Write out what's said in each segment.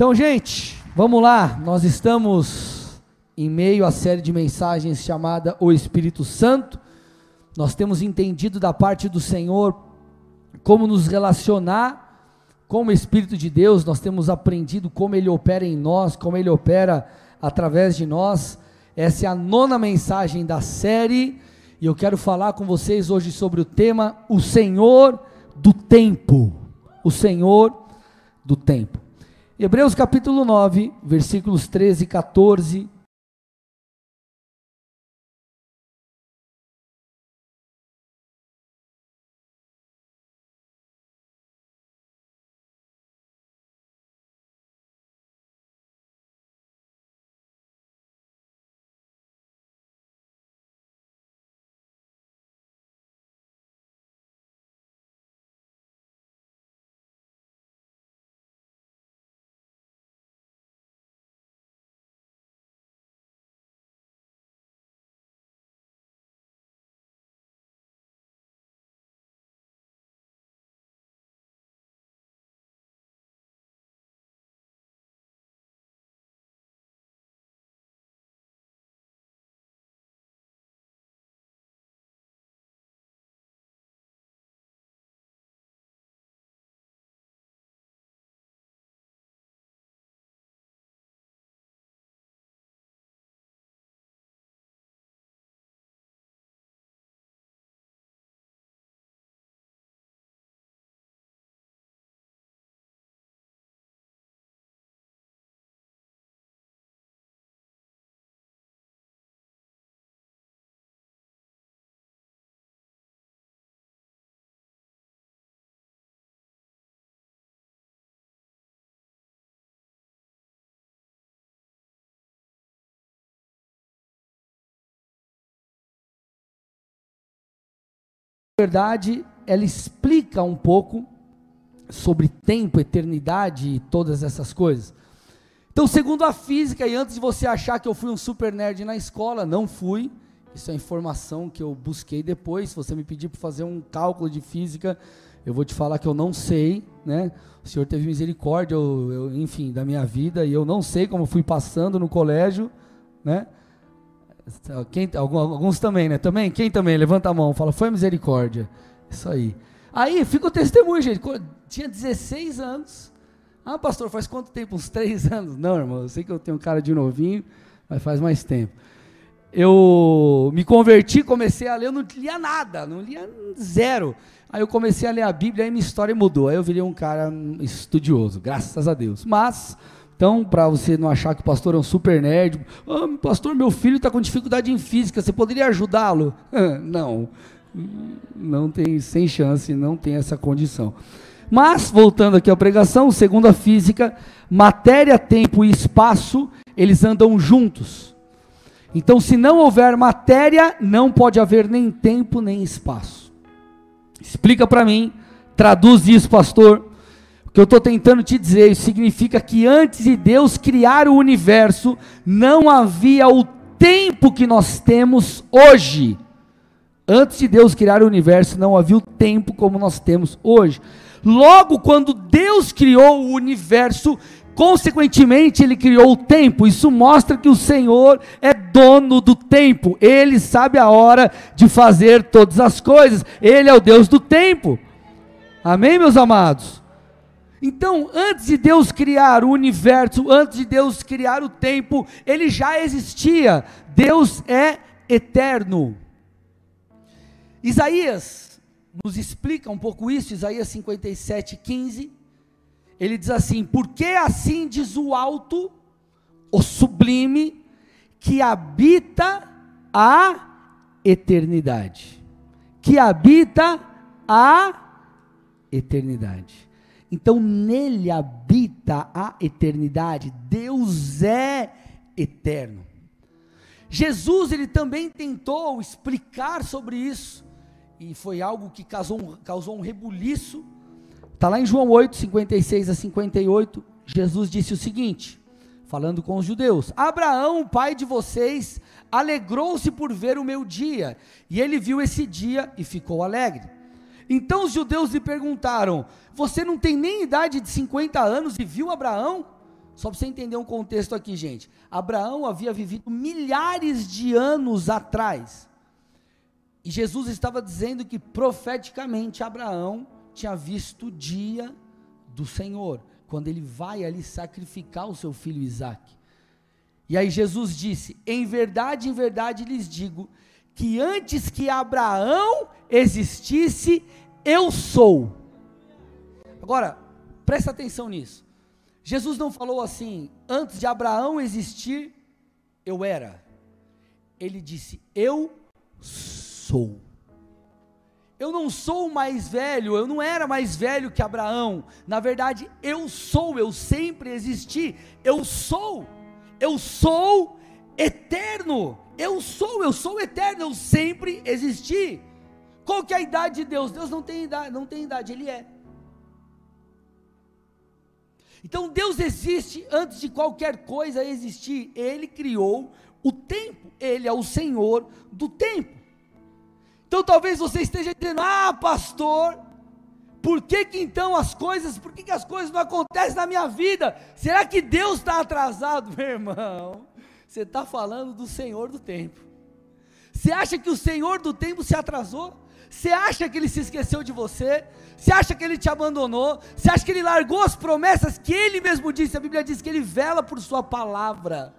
Então, gente, vamos lá. Nós estamos em meio à série de mensagens chamada O Espírito Santo. Nós temos entendido da parte do Senhor como nos relacionar com o Espírito de Deus, nós temos aprendido como ele opera em nós, como ele opera através de nós. Essa é a nona mensagem da série, e eu quero falar com vocês hoje sobre o tema O Senhor do Tempo. O Senhor do Tempo. Hebreus capítulo 9, versículos 13 e 14 verdade, ela explica um pouco sobre tempo, eternidade e todas essas coisas. Então, segundo a física, e antes de você achar que eu fui um super nerd na escola, não fui. Isso é informação que eu busquei depois. Se você me pedir para fazer um cálculo de física, eu vou te falar que eu não sei, né? O Senhor teve misericórdia, eu, eu, enfim, da minha vida, e eu não sei como fui passando no colégio, né? Quem, alguns também, né? Também? Quem também? Levanta a mão, fala, foi misericórdia. Isso aí. Aí fica o testemunho, gente. Tinha 16 anos. Ah, pastor, faz quanto tempo? Uns 3 anos? Não, irmão, eu sei que eu tenho cara de novinho, mas faz mais tempo. Eu me converti, comecei a ler, eu não lia nada, não lia zero. Aí eu comecei a ler a Bíblia, aí minha história mudou. Aí eu virei um cara estudioso, graças a Deus. Mas então, para você não achar que o pastor é um super nerd, oh, pastor, meu filho está com dificuldade em física, você poderia ajudá-lo? não, não tem, sem chance, não tem essa condição. Mas, voltando aqui à pregação, segundo a física, matéria, tempo e espaço, eles andam juntos. Então, se não houver matéria, não pode haver nem tempo nem espaço. Explica para mim, traduz isso, pastor. O que eu estou tentando te dizer significa que antes de Deus criar o universo, não havia o tempo que nós temos hoje. Antes de Deus criar o universo, não havia o tempo como nós temos hoje. Logo, quando Deus criou o universo, consequentemente, Ele criou o tempo. Isso mostra que o Senhor é dono do tempo. Ele sabe a hora de fazer todas as coisas. Ele é o Deus do tempo. Amém, meus amados? Então, antes de Deus criar o universo, antes de Deus criar o tempo, ele já existia. Deus é eterno. Isaías nos explica um pouco isso, Isaías 57, 15. Ele diz assim: Porque assim diz o alto, o sublime, que habita a eternidade. Que habita a eternidade. Então nele habita a eternidade. Deus é eterno. Jesus ele também tentou explicar sobre isso e foi algo que causou, causou um rebuliço. Está lá em João 8, 56 a 58. Jesus disse o seguinte, falando com os judeus: Abraão, pai de vocês, alegrou-se por ver o meu dia, e ele viu esse dia e ficou alegre. Então os judeus lhe perguntaram: Você não tem nem idade de 50 anos e viu Abraão? Só para você entender um contexto aqui, gente. Abraão havia vivido milhares de anos atrás. E Jesus estava dizendo que profeticamente Abraão tinha visto o dia do Senhor, quando ele vai ali sacrificar o seu filho Isaac. E aí Jesus disse: Em verdade, em verdade lhes digo, que antes que Abraão existisse, eu sou. Agora, presta atenção nisso. Jesus não falou assim, antes de Abraão existir, eu era. Ele disse, eu sou. Eu não sou mais velho, eu não era mais velho que Abraão. Na verdade, eu sou, eu sempre existi. Eu sou. Eu sou eterno. Eu sou, eu sou eterno, eu sempre existi. Qual que é a idade de Deus? Deus não tem idade, não tem idade, ele é. Então Deus existe antes de qualquer coisa existir. Ele criou o tempo. Ele é o Senhor do tempo. Então talvez você esteja dizendo: "Ah, pastor, por que, que então as coisas, por que, que as coisas não acontecem na minha vida? Será que Deus está atrasado, meu irmão? Você está falando do Senhor do tempo. Você acha que o Senhor do tempo se atrasou? Você acha que ele se esqueceu de você? Você acha que ele te abandonou? Você acha que ele largou as promessas que ele mesmo disse? A Bíblia diz que ele vela por sua palavra.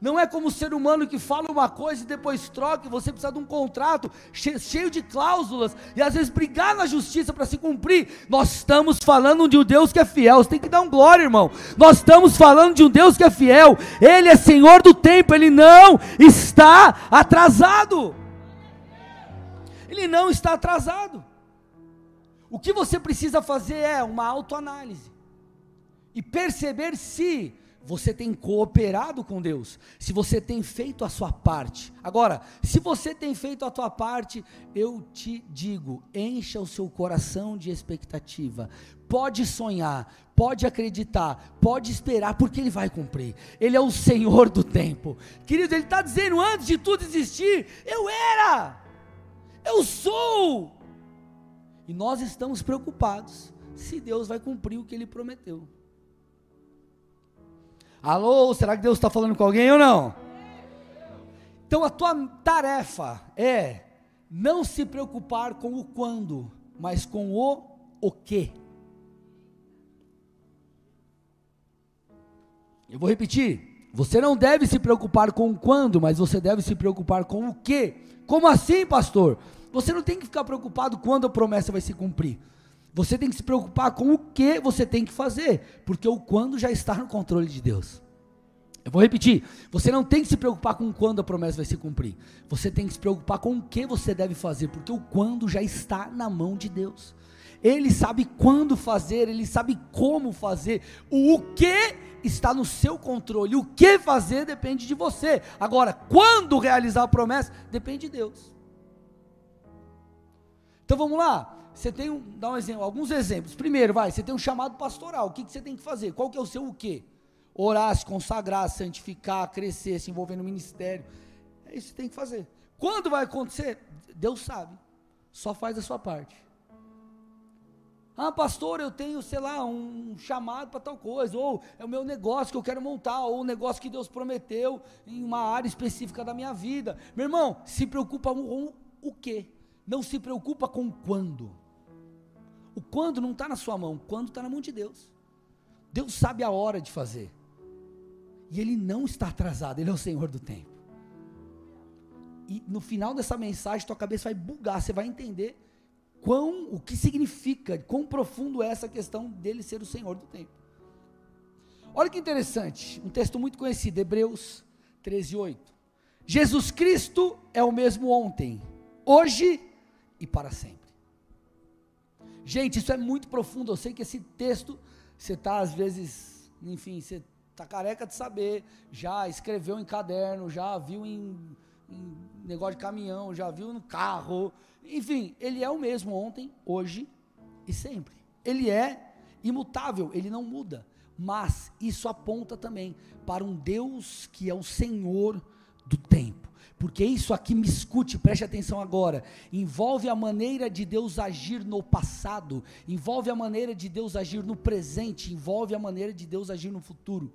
Não é como o ser humano que fala uma coisa e depois troca, e você precisa de um contrato cheio de cláusulas, e às vezes brigar na justiça para se cumprir. Nós estamos falando de um Deus que é fiel, você tem que dar um glória, irmão. Nós estamos falando de um Deus que é fiel, Ele é Senhor do tempo, Ele não está atrasado. Ele não está atrasado. O que você precisa fazer é uma autoanálise e perceber se você tem cooperado com Deus, se você tem feito a sua parte. Agora, se você tem feito a tua parte, eu te digo, encha o seu coração de expectativa. Pode sonhar, pode acreditar, pode esperar, porque Ele vai cumprir. Ele é o Senhor do tempo. Querido, Ele está dizendo, antes de tudo existir, eu era, eu sou. E nós estamos preocupados se Deus vai cumprir o que Ele prometeu. Alô, será que Deus está falando com alguém ou não? Então a tua tarefa é não se preocupar com o quando, mas com o o que. Eu vou repetir. Você não deve se preocupar com o quando, mas você deve se preocupar com o que. Como assim, pastor? Você não tem que ficar preocupado quando a promessa vai se cumprir. Você tem que se preocupar com o que você tem que fazer, porque o quando já está no controle de Deus. Eu vou repetir. Você não tem que se preocupar com quando a promessa vai se cumprir. Você tem que se preocupar com o que você deve fazer, porque o quando já está na mão de Deus. Ele sabe quando fazer, ele sabe como fazer. O que está no seu controle. O que fazer depende de você. Agora, quando realizar a promessa, depende de Deus. Então vamos lá. Você tem um, dá um exemplo, alguns exemplos. Primeiro, vai, você tem um chamado pastoral. O que, que você tem que fazer? Qual que é o seu o quê? Orar, se consagrar, santificar, crescer, se envolver no ministério. É isso que tem que fazer. Quando vai acontecer? Deus sabe. Só faz a sua parte. Ah, pastor, eu tenho, sei lá, um chamado para tal coisa, ou é o meu negócio que eu quero montar, ou o negócio que Deus prometeu em uma área específica da minha vida. Meu irmão, se preocupa com o quê? Não se preocupa com quando. O quando não está na sua mão, o quando está na mão de Deus. Deus sabe a hora de fazer. E Ele não está atrasado, Ele é o Senhor do tempo. E no final dessa mensagem, tua cabeça vai bugar, você vai entender quão, o que significa, quão profundo é essa questão dele ser o Senhor do tempo. Olha que interessante, um texto muito conhecido, Hebreus 13, 8. Jesus Cristo é o mesmo ontem, hoje e para sempre. Gente, isso é muito profundo. Eu sei que esse texto, você está às vezes, enfim, você está careca de saber, já escreveu em caderno, já viu em, em negócio de caminhão, já viu no carro. Enfim, ele é o mesmo ontem, hoje e sempre. Ele é imutável, ele não muda. Mas isso aponta também para um Deus que é o Senhor do tempo. Porque isso aqui me escute, preste atenção agora. Envolve a maneira de Deus agir no passado, envolve a maneira de Deus agir no presente, envolve a maneira de Deus agir no futuro.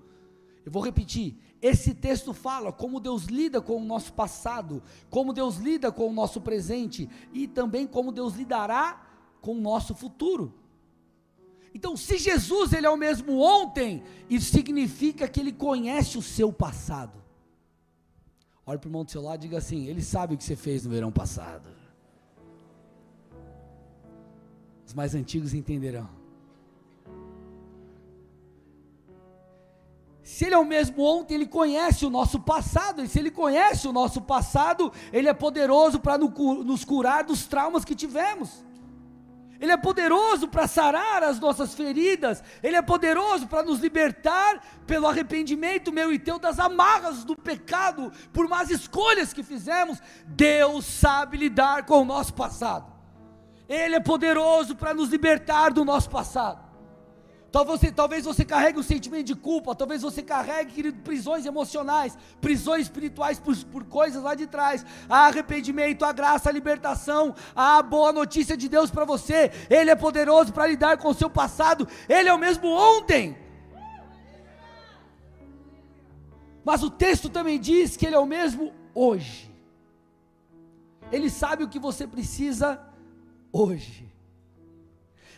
Eu vou repetir. Esse texto fala como Deus lida com o nosso passado, como Deus lida com o nosso presente e também como Deus lidará com o nosso futuro. Então, se Jesus ele é o mesmo ontem, isso significa que ele conhece o seu passado. Olha para o irmão do seu lado e diga assim: Ele sabe o que você fez no verão passado. Os mais antigos entenderão. Se ele é o mesmo ontem, ele conhece o nosso passado, e se ele conhece o nosso passado, ele é poderoso para nos curar dos traumas que tivemos. Ele é poderoso para sarar as nossas feridas, Ele é poderoso para nos libertar pelo arrependimento meu e teu das amarras do pecado, por más escolhas que fizemos. Deus sabe lidar com o nosso passado, Ele é poderoso para nos libertar do nosso passado. Talvez você, talvez você carregue um sentimento de culpa, talvez você carregue querido, prisões emocionais, prisões espirituais por, por coisas lá de trás. Há arrependimento, a graça, a libertação, a boa notícia de Deus para você. Ele é poderoso para lidar com o seu passado. Ele é o mesmo ontem. Mas o texto também diz que ele é o mesmo hoje. Ele sabe o que você precisa hoje.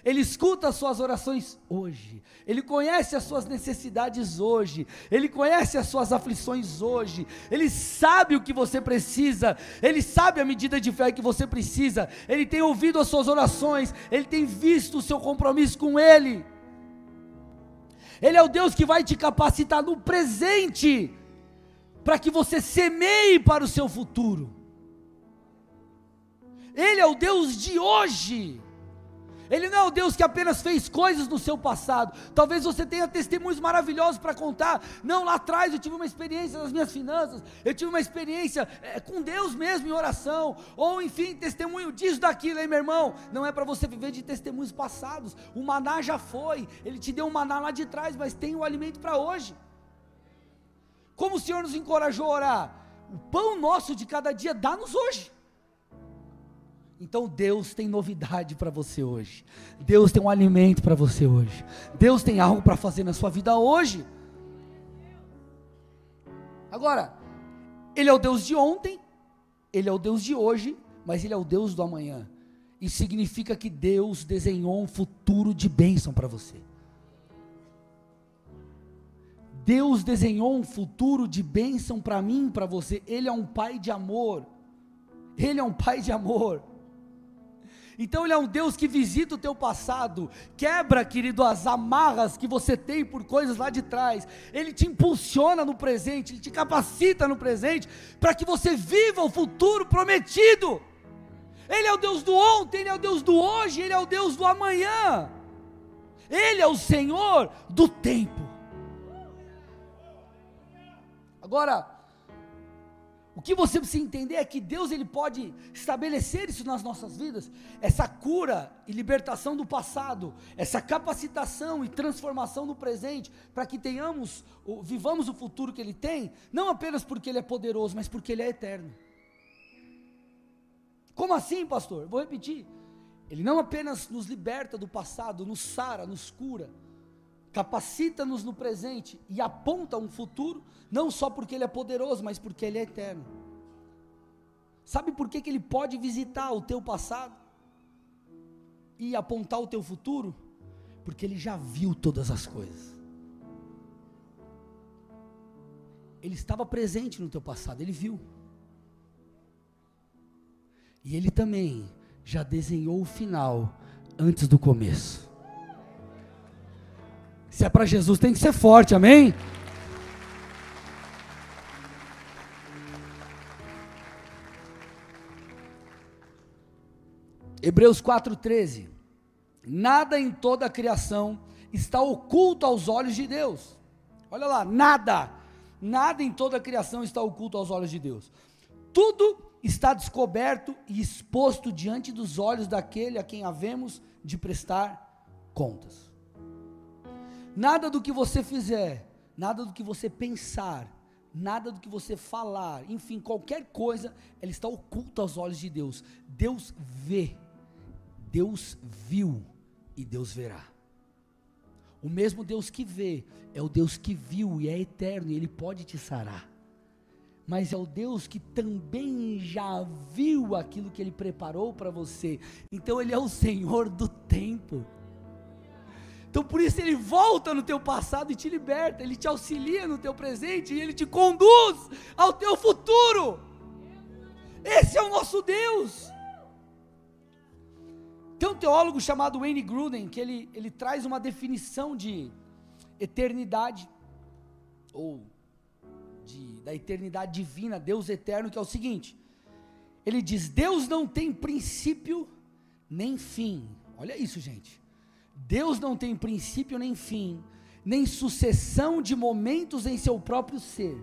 Ele escuta as suas orações hoje, Ele conhece as suas necessidades hoje, Ele conhece as suas aflições hoje, Ele sabe o que você precisa, Ele sabe a medida de fé que você precisa, Ele tem ouvido as suas orações, Ele tem visto o seu compromisso com Ele. Ele é o Deus que vai te capacitar no presente, para que você semeie para o seu futuro. Ele é o Deus de hoje. Ele não é o Deus que apenas fez coisas no seu passado. Talvez você tenha testemunhos maravilhosos para contar. Não, lá atrás eu tive uma experiência nas minhas finanças, eu tive uma experiência é, com Deus mesmo em oração, ou enfim, testemunho disso, daquilo, hein, meu irmão? Não é para você viver de testemunhos passados. O maná já foi, ele te deu um maná lá de trás, mas tem o alimento para hoje. Como o Senhor nos encorajou a orar? O pão nosso de cada dia dá-nos hoje. Então Deus tem novidade para você hoje. Deus tem um alimento para você hoje. Deus tem algo para fazer na sua vida hoje. Agora, Ele é o Deus de ontem, Ele é o Deus de hoje, mas Ele é o Deus do amanhã. Isso significa que Deus desenhou um futuro de bênção para você. Deus desenhou um futuro de bênção para mim, para você. Ele é um pai de amor. Ele é um pai de amor. Então Ele é um Deus que visita o teu passado, quebra, querido, as amarras que você tem por coisas lá de trás. Ele te impulsiona no presente, Ele te capacita no presente, para que você viva o futuro prometido. Ele é o Deus do ontem, Ele é o Deus do hoje, Ele é o Deus do amanhã. Ele é o Senhor do tempo. Agora, o que você precisa entender é que Deus ele pode estabelecer isso nas nossas vidas, essa cura e libertação do passado, essa capacitação e transformação no presente, para que tenhamos, vivamos o futuro que ele tem, não apenas porque ele é poderoso, mas porque ele é eterno. Como assim, pastor? Vou repetir. Ele não apenas nos liberta do passado, nos sara, nos cura, capacita-nos no presente e aponta um futuro, não só porque Ele é poderoso, mas porque Ele é eterno. Sabe por que, que Ele pode visitar o teu passado e apontar o teu futuro? Porque Ele já viu todas as coisas. Ele estava presente no teu passado, Ele viu. E Ele também já desenhou o final antes do começo. Se é para Jesus, tem que ser forte, amém? Hebreus 4,13. Nada em toda a criação está oculto aos olhos de Deus. Olha lá, nada. Nada em toda a criação está oculto aos olhos de Deus. Tudo está descoberto e exposto diante dos olhos daquele a quem havemos de prestar contas. Nada do que você fizer, nada do que você pensar, nada do que você falar, enfim, qualquer coisa, ela está oculta aos olhos de Deus. Deus vê, Deus viu e Deus verá. O mesmo Deus que vê é o Deus que viu e é eterno e ele pode te sarar. Mas é o Deus que também já viu aquilo que ele preparou para você. Então ele é o Senhor do tempo. Então por isso ele volta no teu passado e te liberta, ele te auxilia no teu presente e ele te conduz ao teu futuro. Esse é o nosso Deus. Tem um teólogo chamado Wayne Gruden que ele, ele traz uma definição de eternidade ou de, da eternidade divina, Deus eterno, que é o seguinte: ele diz, Deus não tem princípio nem fim. Olha isso, gente. Deus não tem princípio nem fim, nem sucessão de momentos em seu próprio ser.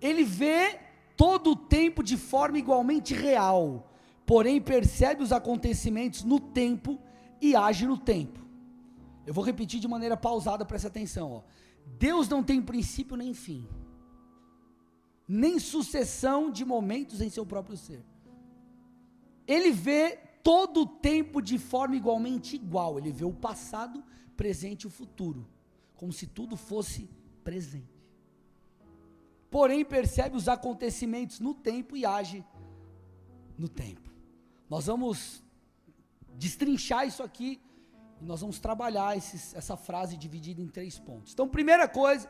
Ele vê todo o tempo de forma igualmente real, porém percebe os acontecimentos no tempo e age no tempo. Eu vou repetir de maneira pausada, preste atenção. Ó. Deus não tem princípio nem fim, nem sucessão de momentos em seu próprio ser. Ele vê todo o tempo de forma igualmente igual. Ele vê o passado, presente e o futuro, como se tudo fosse presente. Porém, percebe os acontecimentos no tempo e age no tempo. Nós vamos destrinchar isso aqui e nós vamos trabalhar esses, essa frase dividida em três pontos. Então, primeira coisa,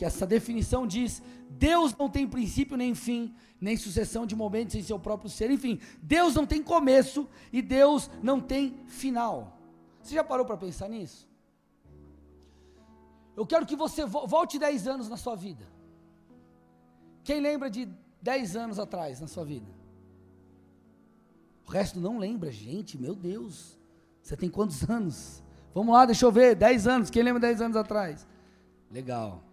que essa definição diz: Deus não tem princípio nem fim, nem sucessão de momentos em seu próprio ser. Enfim, Deus não tem começo e Deus não tem final. Você já parou para pensar nisso? Eu quero que você volte 10 anos na sua vida. Quem lembra de 10 anos atrás na sua vida? O resto não lembra, gente, meu Deus. Você tem quantos anos? Vamos lá, deixa eu ver. 10 anos. Quem lembra 10 anos atrás? Legal.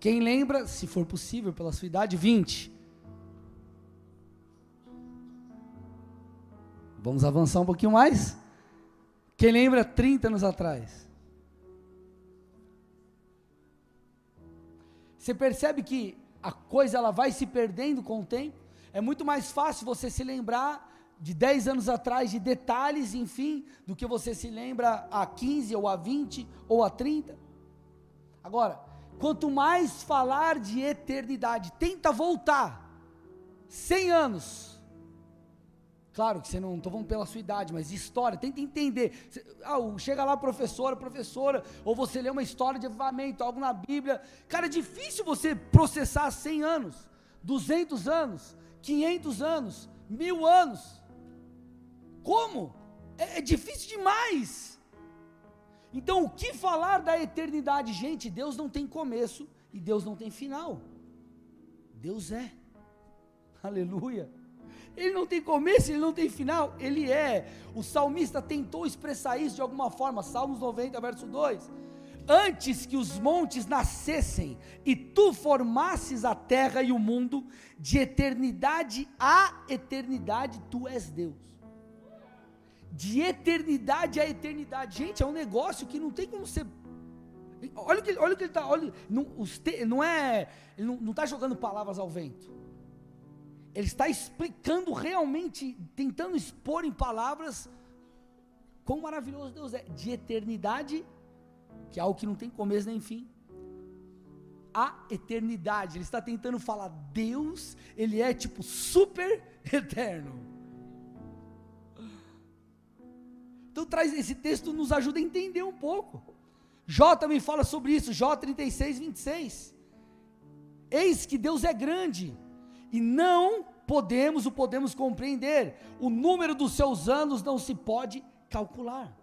Quem lembra, se for possível, pela sua idade, 20. Vamos avançar um pouquinho mais? Quem lembra 30 anos atrás? Você percebe que a coisa ela vai se perdendo com o tempo? É muito mais fácil você se lembrar de 10 anos atrás de detalhes, enfim, do que você se lembra há 15 ou há 20 ou há 30. Agora, Quanto mais falar de eternidade, tenta voltar 100 anos. Claro que você não estou falando pela sua idade, mas história, tenta entender. Ah, chega lá, professora, professora, ou você lê uma história de avivamento, algo na Bíblia. Cara, é difícil você processar 100 anos, 200 anos, 500 anos, mil anos. Como? É, é difícil demais. Então, o que falar da eternidade? Gente, Deus não tem começo e Deus não tem final. Deus é. Aleluia. Ele não tem começo, ele não tem final, ele é. O salmista tentou expressar isso de alguma forma, Salmos 90, verso 2. Antes que os montes nascessem e tu formasses a terra e o mundo, de eternidade a eternidade, tu és Deus de eternidade a eternidade. Gente, é um negócio que não tem como ser. Olha o que, olha o que ele está. Não, não é. Ele não está jogando palavras ao vento. Ele está explicando realmente, tentando expor em palavras quão maravilhoso Deus é. De eternidade, que é algo que não tem começo nem fim. A eternidade. Ele está tentando falar, Deus, ele é tipo super eterno. Então traz esse texto nos ajuda a entender um pouco. Jó também fala sobre isso, Jó 36, 26. Eis que Deus é grande e não podemos o podemos compreender. O número dos seus anos não se pode calcular.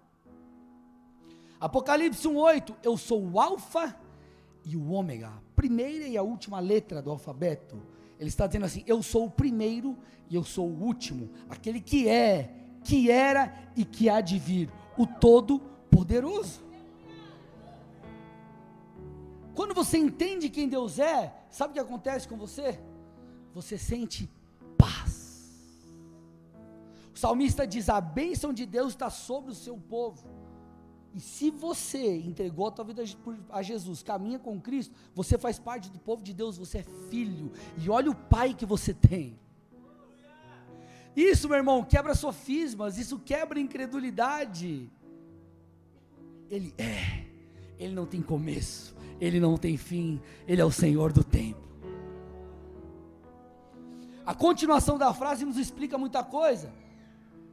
Apocalipse 1:8, eu sou o alfa e o ômega, primeira e a última letra do alfabeto. Ele está dizendo assim: eu sou o primeiro e eu sou o último, aquele que é, que era e que há de vir, o Todo-Poderoso. Quando você entende quem Deus é, sabe o que acontece com você? Você sente paz. O salmista diz: a bênção de Deus está sobre o seu povo. E se você entregou a tua vida a Jesus, caminha com Cristo, você faz parte do povo de Deus, você é filho. E olha o pai que você tem. Isso, meu irmão, quebra sofismas, isso quebra incredulidade. Ele é, Ele não tem começo, Ele não tem fim, Ele é o Senhor do tempo. A continuação da frase nos explica muita coisa.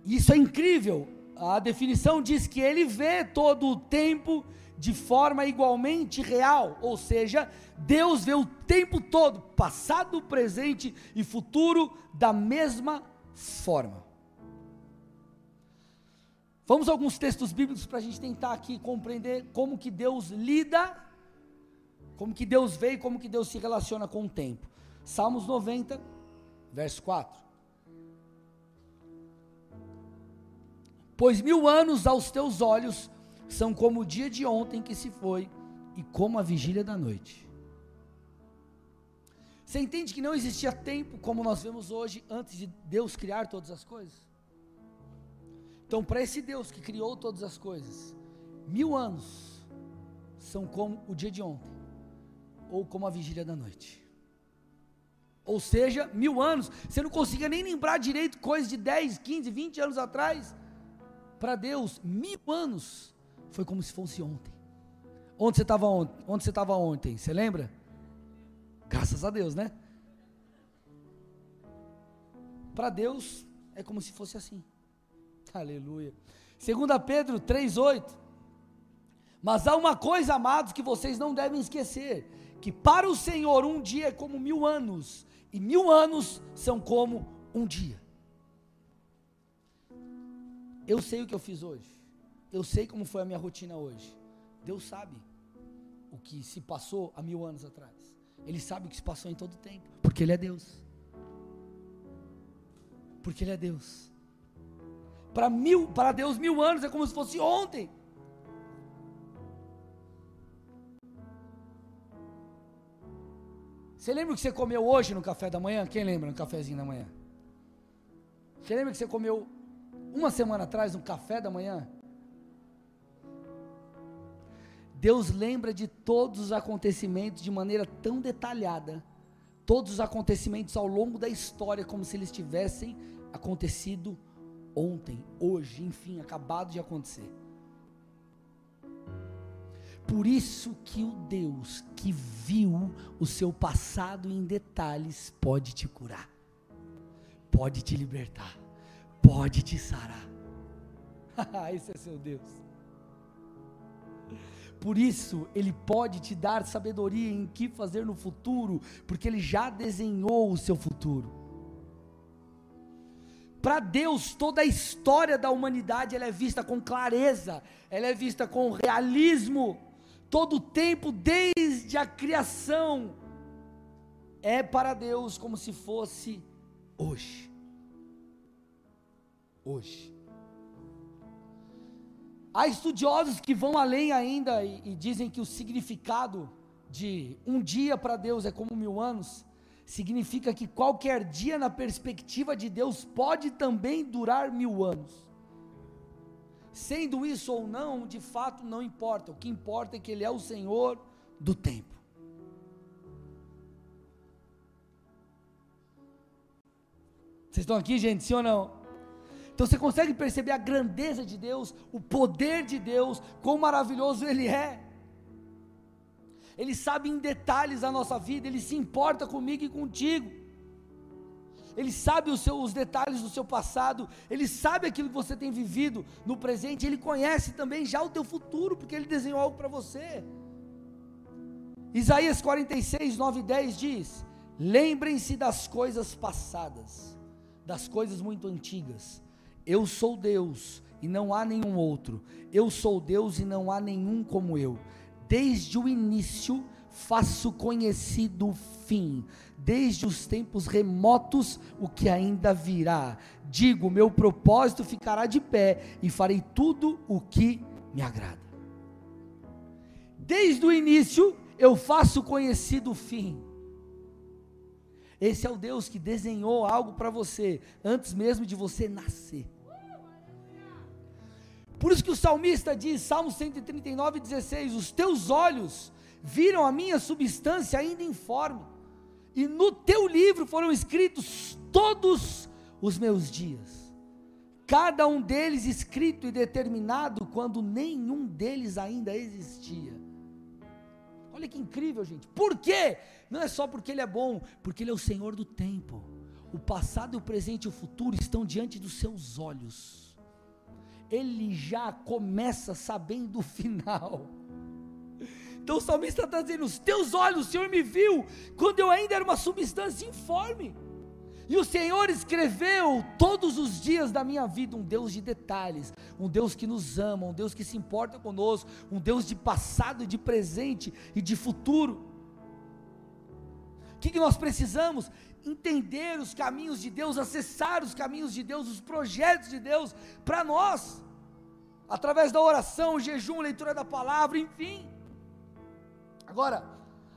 Isso é incrível. A definição diz que ele vê todo o tempo de forma igualmente real, ou seja, Deus vê o tempo todo, passado, presente e futuro, da mesma forma. Vamos a alguns textos bíblicos para a gente tentar aqui compreender como que Deus lida, como que Deus vê e como que Deus se relaciona com o tempo. Salmos 90, verso 4. Pois mil anos aos teus olhos são como o dia de ontem que se foi e como a vigília da noite. Você entende que não existia tempo como nós vemos hoje antes de Deus criar todas as coisas? Então, para esse Deus que criou todas as coisas, mil anos são como o dia de ontem, ou como a vigília da noite. Ou seja, mil anos, você não conseguia nem lembrar direito coisas de 10, 15, 20 anos atrás. Para Deus, mil anos foi como se fosse ontem. Onde você estava ontem? Onde você estava ontem? Você lembra? Graças a Deus, né? Para Deus é como se fosse assim. Aleluia. 2 Pedro 3,8. Mas há uma coisa, amados, que vocês não devem esquecer: que para o Senhor um dia é como mil anos, e mil anos são como um dia. Eu sei o que eu fiz hoje. Eu sei como foi a minha rotina hoje. Deus sabe o que se passou há mil anos atrás. Ele sabe o que se passou em todo o tempo. Porque Ele é Deus. Porque Ele é Deus. Para mil, para Deus, mil anos é como se fosse ontem. Você lembra o que você comeu hoje no café da manhã? Quem lembra no cafezinho da manhã? Você lembra que você comeu uma semana atrás no café da manhã? Deus lembra de todos os acontecimentos de maneira tão detalhada, todos os acontecimentos ao longo da história, como se eles tivessem acontecido ontem, hoje, enfim, acabado de acontecer. Por isso que o Deus que viu o seu passado em detalhes pode te curar, pode te libertar, pode te sarar. Esse é seu Deus. Por isso, Ele pode te dar sabedoria em que fazer no futuro, porque Ele já desenhou o seu futuro. Para Deus, toda a história da humanidade ela é vista com clareza, ela é vista com realismo todo o tempo, desde a criação, é para Deus como se fosse hoje. Hoje. Há estudiosos que vão além ainda e, e dizem que o significado de um dia para Deus é como mil anos, significa que qualquer dia na perspectiva de Deus pode também durar mil anos. Sendo isso ou não, de fato não importa. O que importa é que Ele é o Senhor do tempo. Vocês estão aqui, gente? Sim ou não? Então você consegue perceber a grandeza de Deus, o poder de Deus, quão maravilhoso Ele é. Ele sabe em detalhes a nossa vida, Ele se importa comigo e contigo. Ele sabe os, seus, os detalhes do seu passado, Ele sabe aquilo que você tem vivido no presente, Ele conhece também já o teu futuro, porque Ele desenhou algo para você. Isaías 46, 9 e 10 diz: Lembrem-se das coisas passadas, das coisas muito antigas. Eu sou Deus e não há nenhum outro. Eu sou Deus e não há nenhum como eu. Desde o início faço conhecido o fim, desde os tempos remotos o que ainda virá. Digo, meu propósito ficará de pé e farei tudo o que me agrada. Desde o início eu faço conhecido o fim. Esse é o Deus que desenhou algo para você antes mesmo de você nascer. Por isso que o salmista diz, Salmo 139, 16: Os teus olhos viram a minha substância ainda informe e no teu livro foram escritos todos os meus dias, cada um deles escrito e determinado quando nenhum deles ainda existia. Olha que incrível, gente. Por quê? Não é só porque Ele é bom, porque Ele é o Senhor do tempo. O passado, o presente e o futuro estão diante dos seus olhos. Ele já começa sabendo o final. Então o salmista está dizendo: Os teus olhos, o Senhor me viu, quando eu ainda era uma substância informe. E o Senhor escreveu todos os dias da minha vida um Deus de detalhes, um Deus que nos ama, um Deus que se importa conosco, um Deus de passado, de presente e de futuro. O que, que nós precisamos? Entender os caminhos de Deus, acessar os caminhos de Deus, os projetos de Deus para nós, através da oração, jejum, leitura da palavra, enfim. Agora,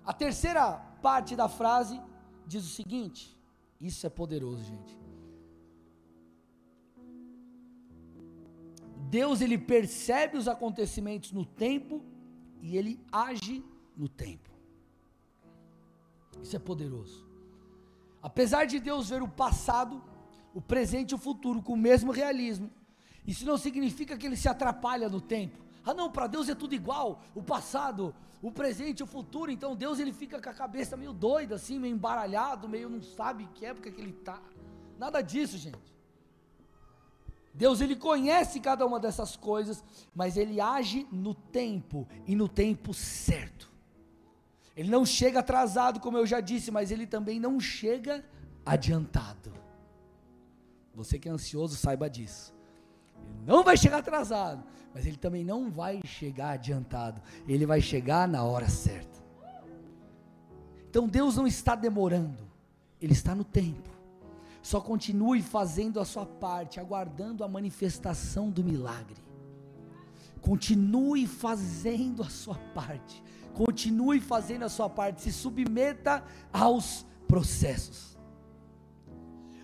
a terceira parte da frase diz o seguinte: isso é poderoso, gente. Deus ele percebe os acontecimentos no tempo e ele age no tempo. Isso é poderoso. Apesar de Deus ver o passado, o presente e o futuro com o mesmo realismo, isso não significa que ele se atrapalha no tempo. Ah, não, para Deus é tudo igual, o passado, o presente, o futuro. Então Deus ele fica com a cabeça meio doida, assim, meio embaralhado, meio não sabe que época que ele está. Nada disso, gente. Deus ele conhece cada uma dessas coisas, mas ele age no tempo e no tempo certo. Ele não chega atrasado, como eu já disse, mas ele também não chega adiantado. Você que é ansioso, saiba disso. Ele não vai chegar atrasado, mas ele também não vai chegar adiantado. Ele vai chegar na hora certa. Então Deus não está demorando, Ele está no tempo. Só continue fazendo a sua parte, aguardando a manifestação do milagre. Continue fazendo a sua parte. Continue fazendo a sua parte. Se submeta aos processos.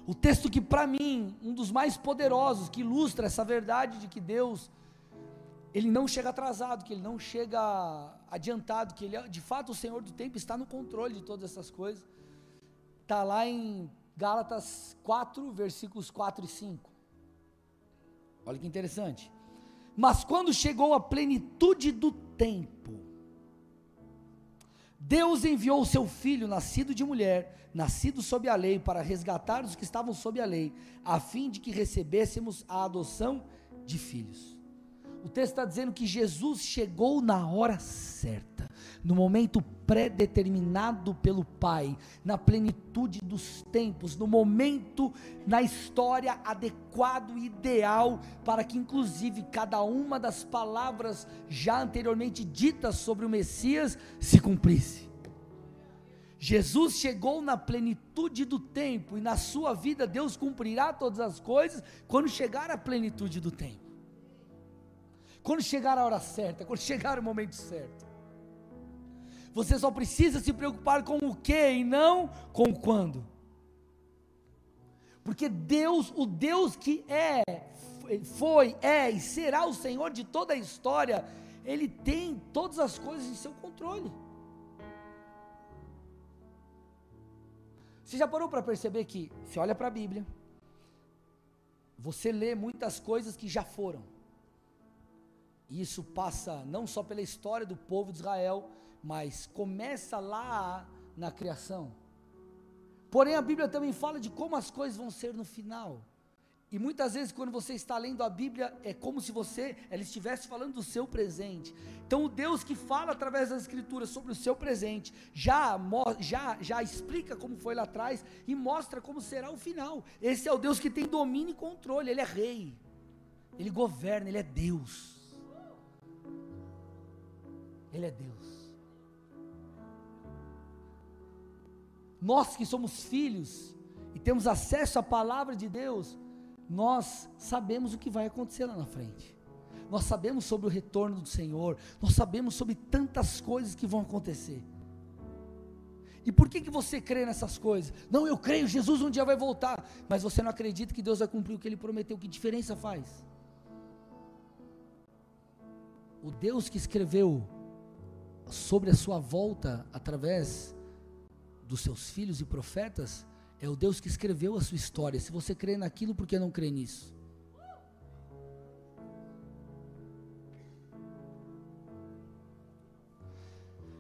O texto que para mim, um dos mais poderosos, que ilustra essa verdade de que Deus, ele não chega atrasado, que ele não chega adiantado, que ele, de fato o Senhor do tempo está no controle de todas essas coisas. Está lá em Gálatas 4, versículos 4 e 5. Olha que interessante. Mas quando chegou a plenitude do tempo, Deus enviou o seu filho, nascido de mulher, nascido sob a lei, para resgatar os que estavam sob a lei, a fim de que recebêssemos a adoção de filhos. O texto está dizendo que Jesus chegou na hora certa, no momento pré-determinado pelo Pai, na plenitude dos tempos, no momento na história adequado e ideal, para que inclusive cada uma das palavras já anteriormente ditas sobre o Messias se cumprisse. Jesus chegou na plenitude do tempo e na sua vida Deus cumprirá todas as coisas quando chegar a plenitude do tempo. Quando chegar a hora certa, quando chegar o momento certo. Você só precisa se preocupar com o que e não com o quando. Porque Deus, o Deus que é, foi, é e será o Senhor de toda a história, Ele tem todas as coisas em seu controle. Você já parou para perceber que, se olha para a Bíblia, você lê muitas coisas que já foram. E isso passa não só pela história do povo de Israel, mas começa lá na criação. Porém, a Bíblia também fala de como as coisas vão ser no final. E muitas vezes, quando você está lendo a Bíblia, é como se você ela estivesse falando do seu presente. Então, o Deus que fala através das Escrituras sobre o seu presente, já, já, já explica como foi lá atrás e mostra como será o final. Esse é o Deus que tem domínio e controle, Ele é rei, Ele governa, Ele é Deus. Ele é Deus. Nós que somos filhos e temos acesso à palavra de Deus, nós sabemos o que vai acontecer lá na frente. Nós sabemos sobre o retorno do Senhor, nós sabemos sobre tantas coisas que vão acontecer. E por que, que você crê nessas coisas? Não, eu creio, Jesus um dia vai voltar, mas você não acredita que Deus vai cumprir o que ele prometeu, que diferença faz? O Deus que escreveu sobre a sua volta através dos seus filhos e profetas é o Deus que escreveu a sua história. Se você crê naquilo, por que não crê nisso?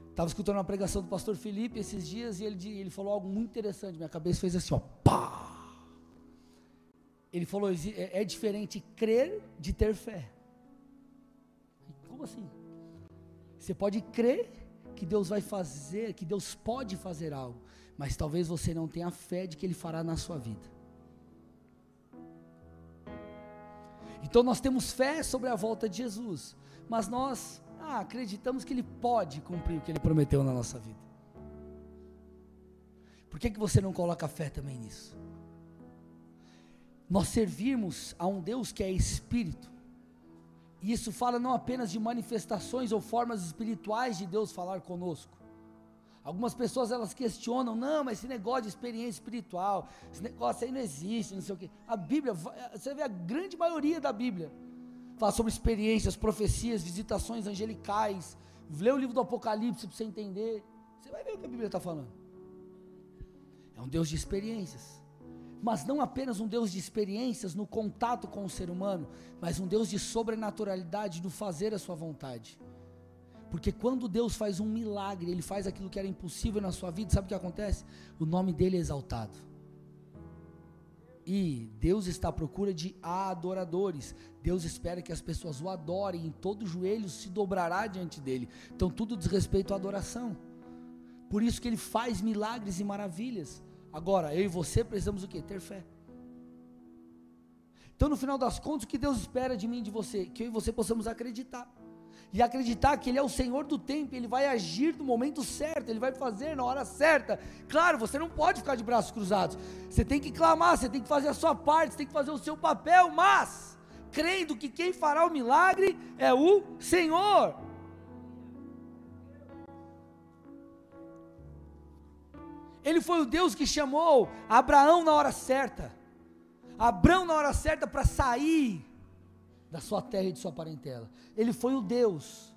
Estava escutando uma pregação do pastor Felipe esses dias e ele, ele falou algo muito interessante. Minha cabeça fez assim, ó, pá! Ele falou: é, é diferente crer de ter fé. Como assim? Você pode crer que Deus vai fazer, que Deus pode fazer algo, mas talvez você não tenha fé de que Ele fará na sua vida. Então nós temos fé sobre a volta de Jesus, mas nós ah, acreditamos que Ele pode cumprir o que Ele prometeu na nossa vida. Por que, que você não coloca fé também nisso? Nós servimos a um Deus que é Espírito, e isso fala não apenas de manifestações ou formas espirituais de Deus falar conosco. Algumas pessoas elas questionam, não, mas esse negócio de experiência espiritual, esse negócio aí não existe, não sei o quê. A Bíblia, você vê a grande maioria da Bíblia, fala sobre experiências, profecias, visitações angelicais. Lê o livro do Apocalipse para você entender. Você vai ver o que a Bíblia está falando. É um Deus de experiências mas não apenas um Deus de experiências no contato com o ser humano, mas um Deus de sobrenaturalidade no fazer a sua vontade. Porque quando Deus faz um milagre, Ele faz aquilo que era impossível na sua vida, sabe o que acontece? O nome dele é exaltado. E Deus está à procura de adoradores. Deus espera que as pessoas o adorem, em todo joelho se dobrará diante dele. Então tudo diz respeito à adoração. Por isso que ele faz milagres e maravilhas. Agora, eu e você precisamos o quê? Ter fé. Então, no final das contas, o que Deus espera de mim e de você? Que eu e você possamos acreditar. E acreditar que Ele é o Senhor do tempo, Ele vai agir no momento certo, Ele vai fazer na hora certa. Claro, você não pode ficar de braços cruzados. Você tem que clamar, você tem que fazer a sua parte, você tem que fazer o seu papel, mas crendo que quem fará o milagre é o Senhor. Ele foi o Deus que chamou Abraão na hora certa. Abraão na hora certa para sair da sua terra e de sua parentela. Ele foi o Deus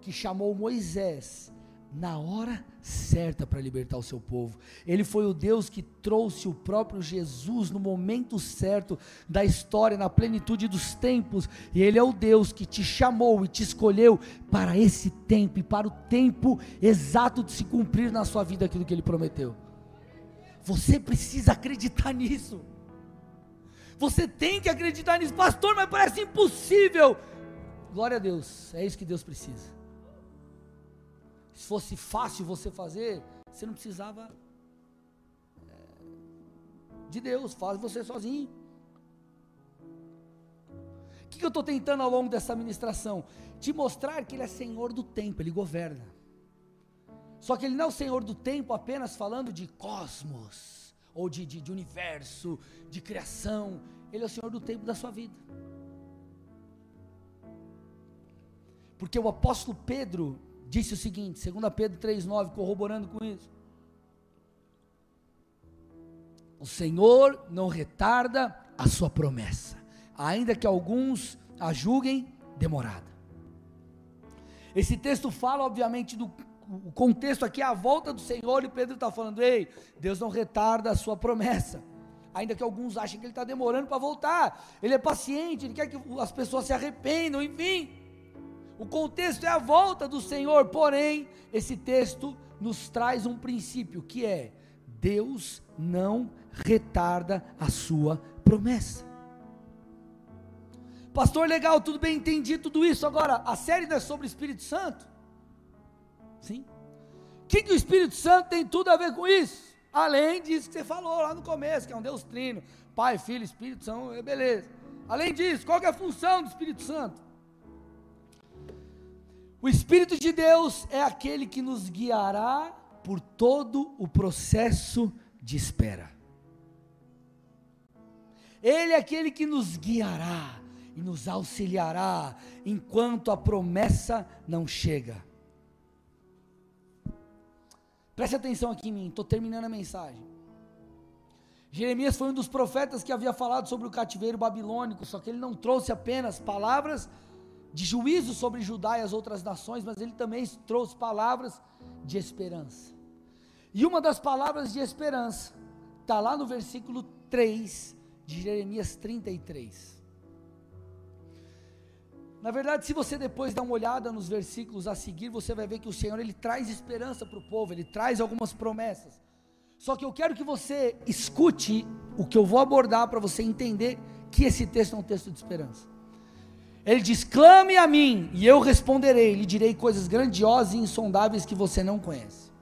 que chamou Moisés na hora certa para libertar o seu povo. Ele foi o Deus que trouxe o próprio Jesus no momento certo da história, na plenitude dos tempos. E Ele é o Deus que te chamou e te escolheu para esse tempo e para o tempo exato de se cumprir na sua vida aquilo que Ele prometeu. Você precisa acreditar nisso. Você tem que acreditar nisso, pastor, mas parece impossível. Glória a Deus, é isso que Deus precisa. Se fosse fácil você fazer, você não precisava é, de Deus, faz você sozinho. O que, que eu estou tentando ao longo dessa ministração? Te mostrar que Ele é Senhor do tempo, Ele governa. Só que ele não é o Senhor do tempo apenas falando de cosmos, ou de, de, de universo, de criação. Ele é o Senhor do tempo da sua vida. Porque o apóstolo Pedro disse o seguinte, 2 Pedro 3,9, corroborando com isso. O Senhor não retarda a sua promessa, ainda que alguns a julguem demorada. Esse texto fala, obviamente, do o contexto aqui é a volta do Senhor e Pedro está falando: ei, Deus não retarda a sua promessa. Ainda que alguns achem que ele está demorando para voltar, ele é paciente, ele quer que as pessoas se arrependam, enfim. O contexto é a volta do Senhor, porém, esse texto nos traz um princípio que é: Deus não retarda a sua promessa. Pastor, legal, tudo bem, entendi tudo isso. Agora, a série não é sobre o Espírito Santo? Sim. O que, que o Espírito Santo tem tudo a ver com isso? Além disso que você falou lá no começo, que é um Deus trino, Pai, Filho, Espírito Santo, é beleza. Além disso, qual é a função do Espírito Santo? O Espírito de Deus é aquele que nos guiará por todo o processo de espera. Ele é aquele que nos guiará e nos auxiliará enquanto a promessa não chega. Preste atenção aqui em mim, estou terminando a mensagem. Jeremias foi um dos profetas que havia falado sobre o cativeiro babilônico, só que ele não trouxe apenas palavras de juízo sobre Judá e as outras nações, mas ele também trouxe palavras de esperança. E uma das palavras de esperança está lá no versículo 3 de Jeremias 33. Na verdade, se você depois dar uma olhada nos versículos a seguir, você vai ver que o Senhor ele traz esperança para o povo, ele traz algumas promessas. Só que eu quero que você escute o que eu vou abordar para você entender que esse texto é um texto de esperança. Ele diz: clame a mim, e eu responderei, lhe direi coisas grandiosas e insondáveis que você não conhece.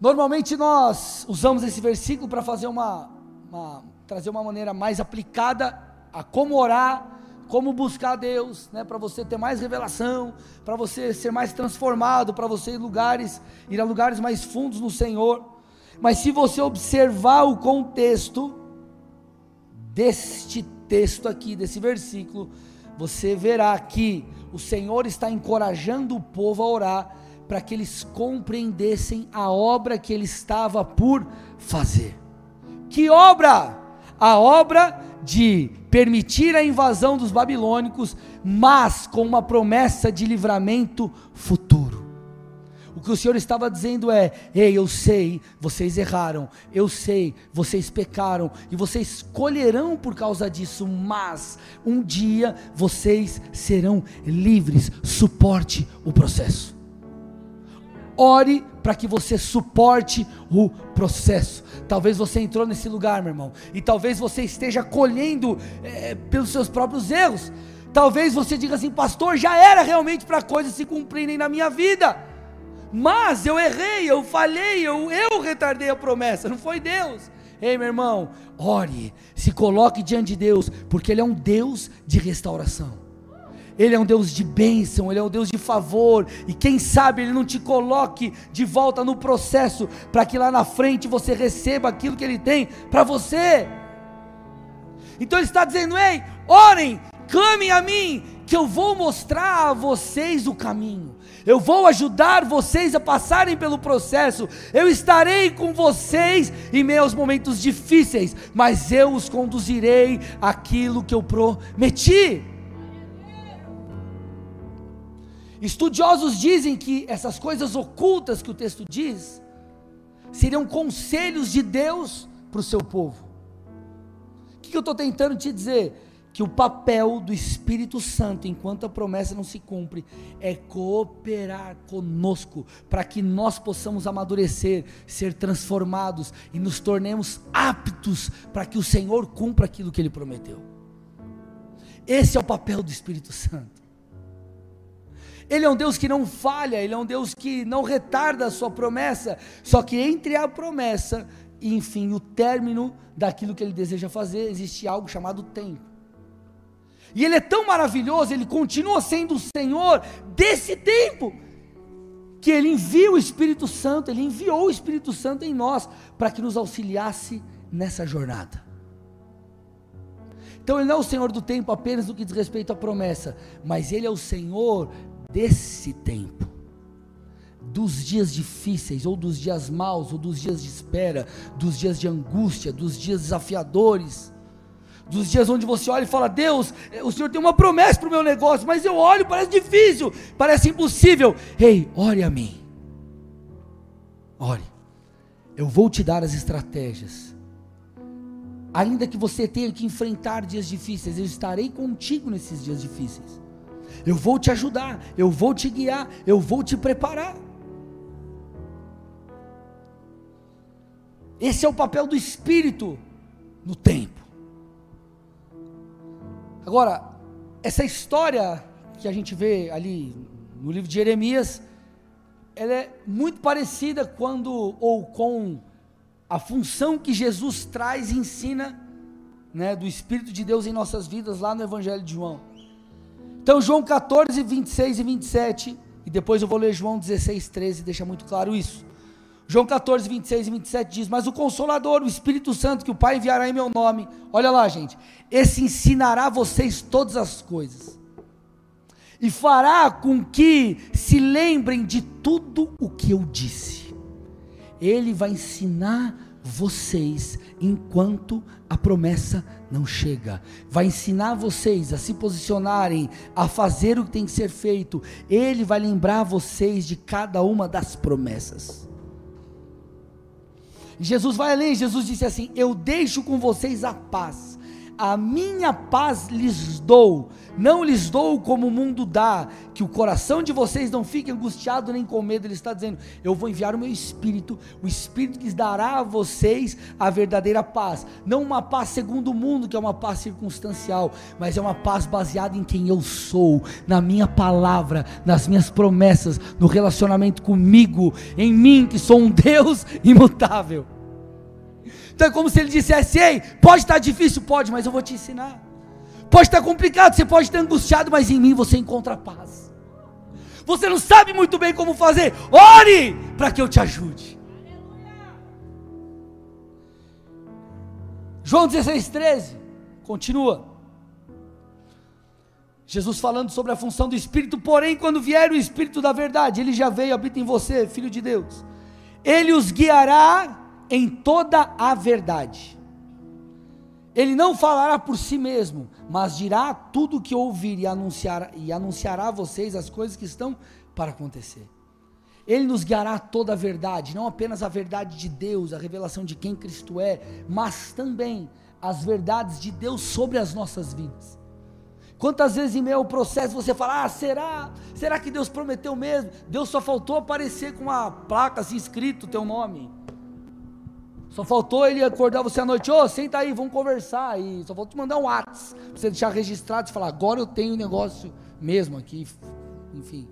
Normalmente nós usamos esse versículo para fazer uma, uma, trazer uma maneira mais aplicada a como orar, como buscar Deus, né, para você ter mais revelação, para você ser mais transformado, para você ir lugares, ir a lugares mais fundos no Senhor. Mas se você observar o contexto deste texto aqui, desse versículo, você verá que o Senhor está encorajando o povo a orar para que eles compreendessem a obra que ele estava por fazer. Que obra? A obra de permitir a invasão dos babilônicos, mas com uma promessa de livramento futuro. O que o Senhor estava dizendo é: Ei, eu sei, vocês erraram, eu sei, vocês pecaram, e vocês colherão por causa disso, mas um dia vocês serão livres. Suporte o processo. Ore para que você suporte o processo. Talvez você entrou nesse lugar, meu irmão, e talvez você esteja colhendo é, pelos seus próprios erros. Talvez você diga assim, pastor, já era realmente para coisas se cumprirem na minha vida. Mas eu errei, eu falhei, eu, eu retardei a promessa, não foi Deus. Ei, meu irmão, ore, se coloque diante de Deus, porque Ele é um Deus de restauração. Ele é um Deus de bênção, Ele é um Deus de favor, e quem sabe Ele não te coloque de volta no processo, para que lá na frente você receba aquilo que Ele tem para você. Então Ele está dizendo: ei, orem, clamem a mim, que eu vou mostrar a vocês o caminho eu vou ajudar vocês a passarem pelo processo, eu estarei com vocês em meus momentos difíceis, mas eu os conduzirei aquilo que eu prometi. Estudiosos dizem que essas coisas ocultas que o texto diz seriam conselhos de Deus para o seu povo. O que eu estou tentando te dizer? que o papel do Espírito Santo, enquanto a promessa não se cumpre, é cooperar conosco para que nós possamos amadurecer, ser transformados e nos tornemos aptos para que o Senhor cumpra aquilo que ele prometeu. Esse é o papel do Espírito Santo. Ele é um Deus que não falha, ele é um Deus que não retarda a sua promessa, só que entre a promessa e, enfim, o término daquilo que ele deseja fazer, existe algo chamado tempo. E Ele é tão maravilhoso, Ele continua sendo o Senhor desse tempo, que Ele envia o Espírito Santo, Ele enviou o Espírito Santo em nós, para que nos auxiliasse nessa jornada. Então Ele não é o Senhor do tempo apenas no que diz respeito à promessa, mas Ele é o Senhor desse tempo. Dos dias difíceis, ou dos dias maus, ou dos dias de espera, dos dias de angústia, dos dias desafiadores dos dias onde você olha e fala: Deus, eh, o Senhor tem uma promessa para o meu negócio, mas eu olho, parece difícil, parece impossível. Ei, ore a mim. Ore, eu vou te dar as estratégias. Ainda que você tenha que enfrentar dias difíceis, eu estarei contigo nesses dias difíceis. Eu vou te ajudar, eu vou te guiar, eu vou te preparar. Esse é o papel do Espírito no tempo. Agora, essa história que a gente vê ali no livro de Jeremias, ela é muito parecida quando ou com a função que Jesus traz e ensina, né, do Espírito de Deus em nossas vidas lá no Evangelho de João. Então, João 14, 26 e 27, e depois eu vou ler João 16, 13, deixa muito claro isso. João 14, 26 e 27 diz: Mas o Consolador, o Espírito Santo, que o Pai enviará em meu nome, olha lá, gente, esse ensinará vocês todas as coisas, e fará com que se lembrem de tudo o que eu disse. Ele vai ensinar vocês enquanto a promessa não chega. Vai ensinar vocês a se posicionarem, a fazer o que tem que ser feito. Ele vai lembrar vocês de cada uma das promessas. Jesus vai além, Jesus disse assim: Eu deixo com vocês a paz, a minha paz lhes dou, não lhes dou como o mundo dá, que o coração de vocês não fique angustiado nem com medo. Ele está dizendo: Eu vou enviar o meu espírito, o espírito que dará a vocês a verdadeira paz, não uma paz segundo o mundo, que é uma paz circunstancial, mas é uma paz baseada em quem eu sou, na minha palavra, nas minhas promessas, no relacionamento comigo, em mim, que sou um Deus imutável. Então é como se ele dissesse: Ei, pode estar difícil, pode, mas eu vou te ensinar. Pode estar complicado, você pode estar angustiado, mas em mim você encontra paz. Você não sabe muito bem como fazer, ore para que eu te ajude. João 16, 13, continua. Jesus falando sobre a função do Espírito, porém, quando vier o Espírito da verdade, ele já veio, habita em você, filho de Deus. Ele os guiará em toda a verdade. Ele não falará por si mesmo, mas dirá tudo o que ouvir e, anunciar, e anunciará a vocês as coisas que estão para acontecer. Ele nos guiará toda a verdade, não apenas a verdade de Deus, a revelação de quem Cristo é, mas também as verdades de Deus sobre as nossas vidas. Quantas vezes em meio ao processo você fala: Ah, será? Será que Deus prometeu mesmo? Deus só faltou aparecer com uma placa assim escrito o teu nome. Só faltou ele acordar você à noite, ô, oh, senta aí, vamos conversar. E só faltou te mandar um WhatsApp, para você deixar registrado e falar, agora eu tenho um negócio mesmo aqui. Enfim.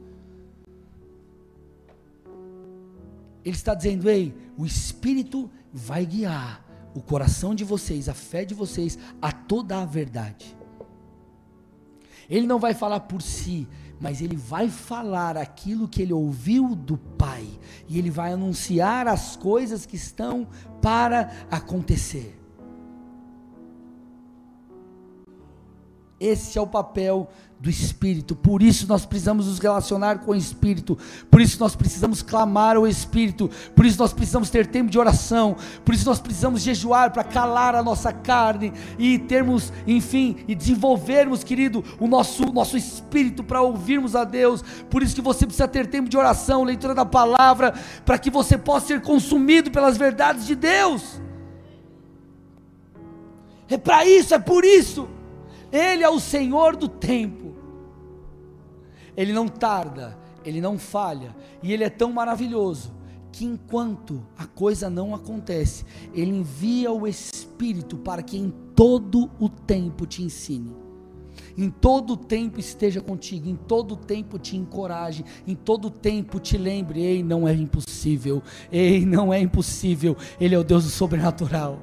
Ele está dizendo, ei, o Espírito vai guiar o coração de vocês, a fé de vocês, a toda a verdade. Ele não vai falar por si, mas ele vai falar aquilo que ele ouviu do Pai, e ele vai anunciar as coisas que estão para acontecer. Esse é o papel do Espírito. Por isso nós precisamos nos relacionar com o Espírito. Por isso nós precisamos clamar ao Espírito. Por isso nós precisamos ter tempo de oração. Por isso nós precisamos jejuar para calar a nossa carne e termos, enfim, e desenvolvermos, querido, o nosso nosso espírito para ouvirmos a Deus. Por isso que você precisa ter tempo de oração, leitura da palavra, para que você possa ser consumido pelas verdades de Deus. É para isso, é por isso. Ele é o Senhor do tempo. Ele não tarda, ele não falha, e ele é tão maravilhoso que enquanto a coisa não acontece, ele envia o Espírito para que em todo o tempo te ensine. Em todo o tempo esteja contigo, em todo o tempo te encoraje, em todo o tempo te lembre: ei, não é impossível, ei, não é impossível, Ele é o Deus do sobrenatural.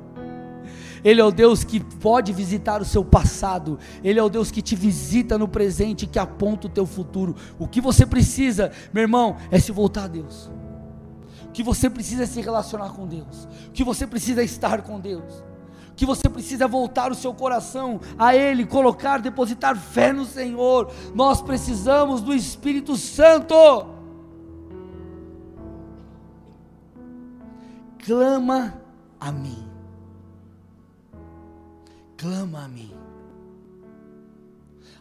Ele é o Deus que pode visitar o seu passado, Ele é o Deus que te visita no presente, que aponta o teu futuro. O que você precisa, meu irmão, é se voltar a Deus. O que você precisa é se relacionar com Deus. O que você precisa é estar com Deus. O que você precisa é voltar o seu coração a Ele, colocar, depositar fé no Senhor. Nós precisamos do Espírito Santo. Clama a mim clama a mim.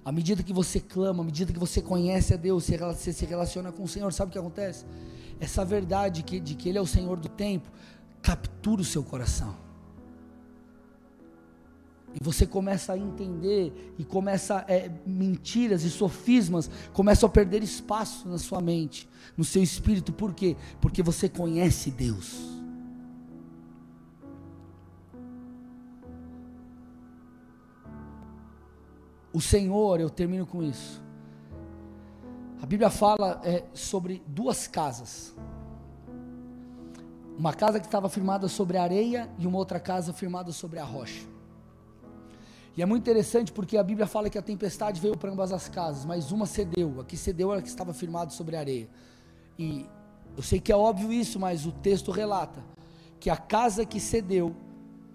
À medida que você clama, à medida que você conhece a Deus, você se relaciona com o Senhor, sabe o que acontece? Essa verdade que, de que Ele é o Senhor do tempo, captura o seu coração. E você começa a entender, e começa é, mentiras e sofismas começam a perder espaço na sua mente, no seu espírito. Por quê? Porque você conhece Deus. O Senhor, eu termino com isso. A Bíblia fala é, sobre duas casas. Uma casa que estava firmada sobre a areia e uma outra casa firmada sobre a rocha. E é muito interessante porque a Bíblia fala que a tempestade veio para ambas as casas, mas uma cedeu. A que cedeu era a que estava firmada sobre a areia. E eu sei que é óbvio isso, mas o texto relata que a casa que cedeu,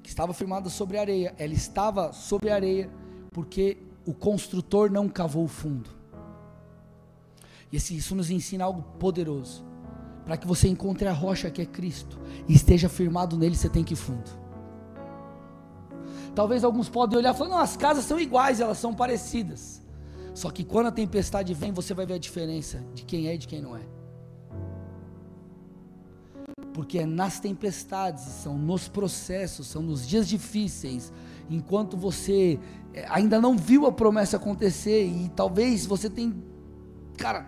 que estava firmada sobre a areia, ela estava sobre a areia porque o construtor não cavou fundo. E isso nos ensina algo poderoso. Para que você encontre a rocha que é Cristo e esteja firmado nele, você tem que ir fundo. Talvez alguns podem olhar e falar: não, as casas são iguais, elas são parecidas. Só que quando a tempestade vem, você vai ver a diferença de quem é e de quem não é. Porque é nas tempestades, são nos processos, são nos dias difíceis, enquanto você ainda não viu a promessa acontecer e talvez você tenha, cara,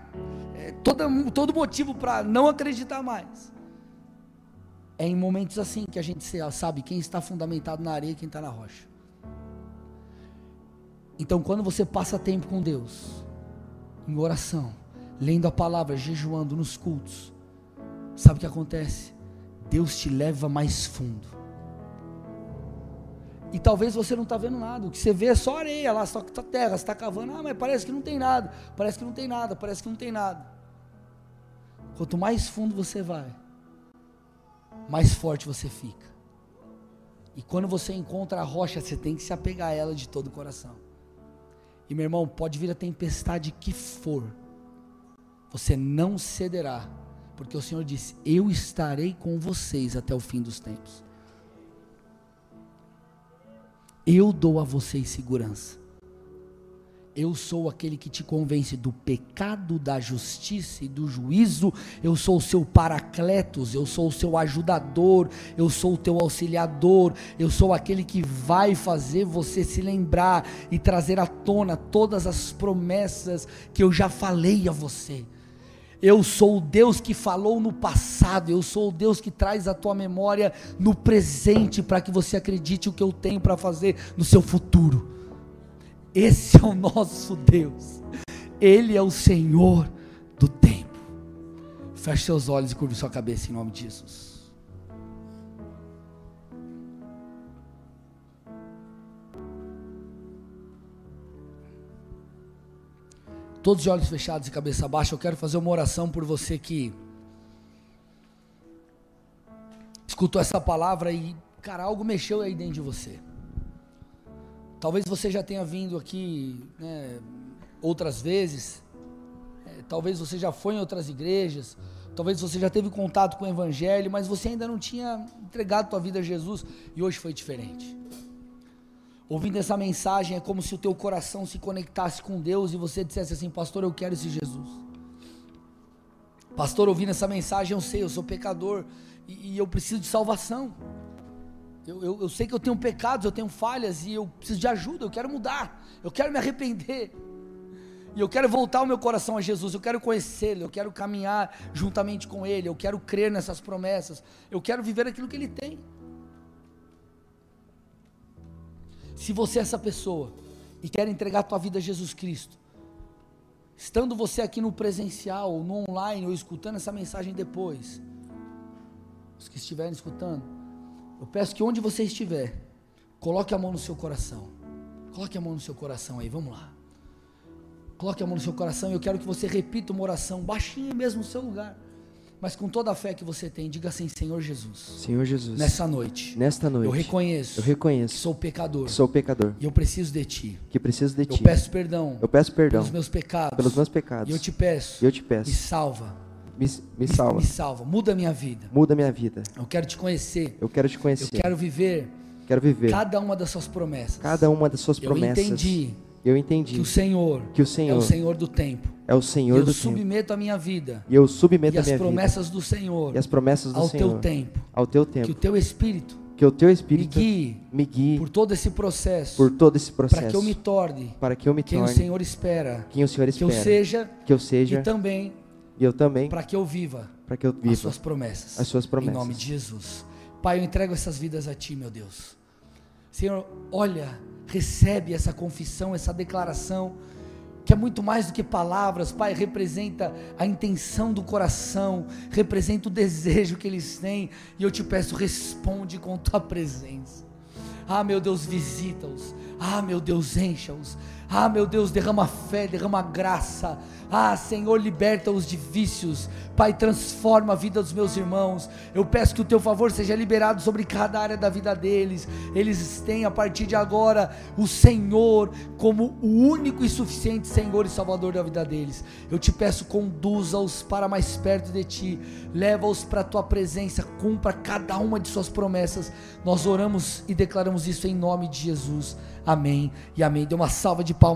é, todo, todo motivo para não acreditar mais. É em momentos assim que a gente sabe quem está fundamentado na areia e quem está na rocha. Então, quando você passa tempo com Deus, em oração, lendo a palavra, jejuando nos cultos, sabe o que acontece? Deus te leva mais fundo. E talvez você não está vendo nada. O que você vê é só areia lá, só terra, você está cavando. Ah, mas parece que não tem nada. Parece que não tem nada, parece que não tem nada. Quanto mais fundo você vai, mais forte você fica. E quando você encontra a rocha, você tem que se apegar a ela de todo o coração. E meu irmão, pode vir a tempestade que for, você não cederá, porque o Senhor disse: Eu estarei com vocês até o fim dos tempos. Eu dou a vocês segurança. Eu sou aquele que te convence do pecado, da justiça e do juízo. Eu sou o seu paracletos, eu sou o seu ajudador, eu sou o teu auxiliador. Eu sou aquele que vai fazer você se lembrar e trazer à tona todas as promessas que eu já falei a você. Eu sou o Deus que falou no passado, eu sou o Deus que traz a tua memória no presente para que você acredite o que eu tenho para fazer no seu futuro. Esse é o nosso Deus. Ele é o Senhor do tempo. Feche seus olhos e curve sua cabeça em nome de Jesus. Todos de olhos fechados e cabeça baixa, eu quero fazer uma oração por você que escutou essa palavra e, cara, algo mexeu aí dentro de você. Talvez você já tenha vindo aqui né, outras vezes, é, talvez você já foi em outras igrejas, talvez você já teve contato com o Evangelho, mas você ainda não tinha entregado a tua vida a Jesus e hoje foi diferente. Ouvindo essa mensagem é como se o teu coração se conectasse com Deus e você dissesse assim, pastor, eu quero esse Jesus. Pastor, ouvindo essa mensagem, eu sei, eu sou pecador e, e eu preciso de salvação. Eu, eu, eu sei que eu tenho pecados, eu tenho falhas e eu preciso de ajuda, eu quero mudar, eu quero me arrepender. E eu quero voltar o meu coração a Jesus, eu quero conhecê-lo, eu quero caminhar juntamente com Ele, eu quero crer nessas promessas, eu quero viver aquilo que Ele tem. Se você é essa pessoa e quer entregar a tua vida a Jesus Cristo, estando você aqui no presencial, ou no online, ou escutando essa mensagem depois, os que estiverem escutando, eu peço que onde você estiver, coloque a mão no seu coração. Coloque a mão no seu coração aí, vamos lá. Coloque a mão no seu coração e eu quero que você repita uma oração, baixinho mesmo no seu lugar. Mas com toda a fé que você tem, diga assim: Senhor Jesus. Senhor Jesus. Nessa noite. Nesta noite. Eu reconheço. Eu reconheço. Que sou pecador. Que sou pecador. E eu preciso de ti. Que preciso de ti. Eu peço perdão. Eu peço perdão. Pelos meus pecados. Pelos meus pecados. E eu te peço. E eu te peço. Me salva me, me salva. Me, salva. Muda a minha vida. Muda a minha vida. Eu quero te conhecer. Eu quero te conhecer. Eu quero viver. Quero viver. Cada uma das suas promessas. Cada uma das suas promessas. Eu entendi. Eu entendi. Que o Senhor. Que o Senhor. É o Senhor do tempo. É o Senhor e eu do submeto tempo. a minha vida. E eu submeto e a minha vida. E as promessas do Senhor. E as promessas do ao Senhor. Ao teu tempo. Ao teu tempo. Que o teu espírito. Que o teu espírito me guie, me guie por todo esse processo. Por todo esse processo. Para que eu me torne. Para que eu me quem torne. Quem o Senhor espera. Quem o Senhor espera. Que eu seja. Que eu seja. E também. E eu também. Para que eu viva para que eu viva as suas promessas. As suas promessas. Em nome de Jesus. Pai, eu entrego essas vidas a ti, meu Deus. Senhor, olha, recebe essa confissão, essa declaração, que é muito mais do que palavras, Pai, representa a intenção do coração, representa o desejo que eles têm, e eu te peço, responde com tua presença. Ah, meu Deus, visita-os. Ah, meu Deus, encha-os. Ah, meu Deus, derrama fé, derrama graça. Ah, Senhor, liberta-os de vícios. Pai, transforma a vida dos meus irmãos. Eu peço que o teu favor seja liberado sobre cada área da vida deles. Eles têm a partir de agora o Senhor como o único e suficiente Senhor e Salvador da vida deles. Eu te peço, conduza-os para mais perto de ti. Leva-os para a tua presença. Cumpra cada uma de suas promessas. Nós oramos e declaramos isso em nome de Jesus. Amém e amém. Dê uma salva de palmas.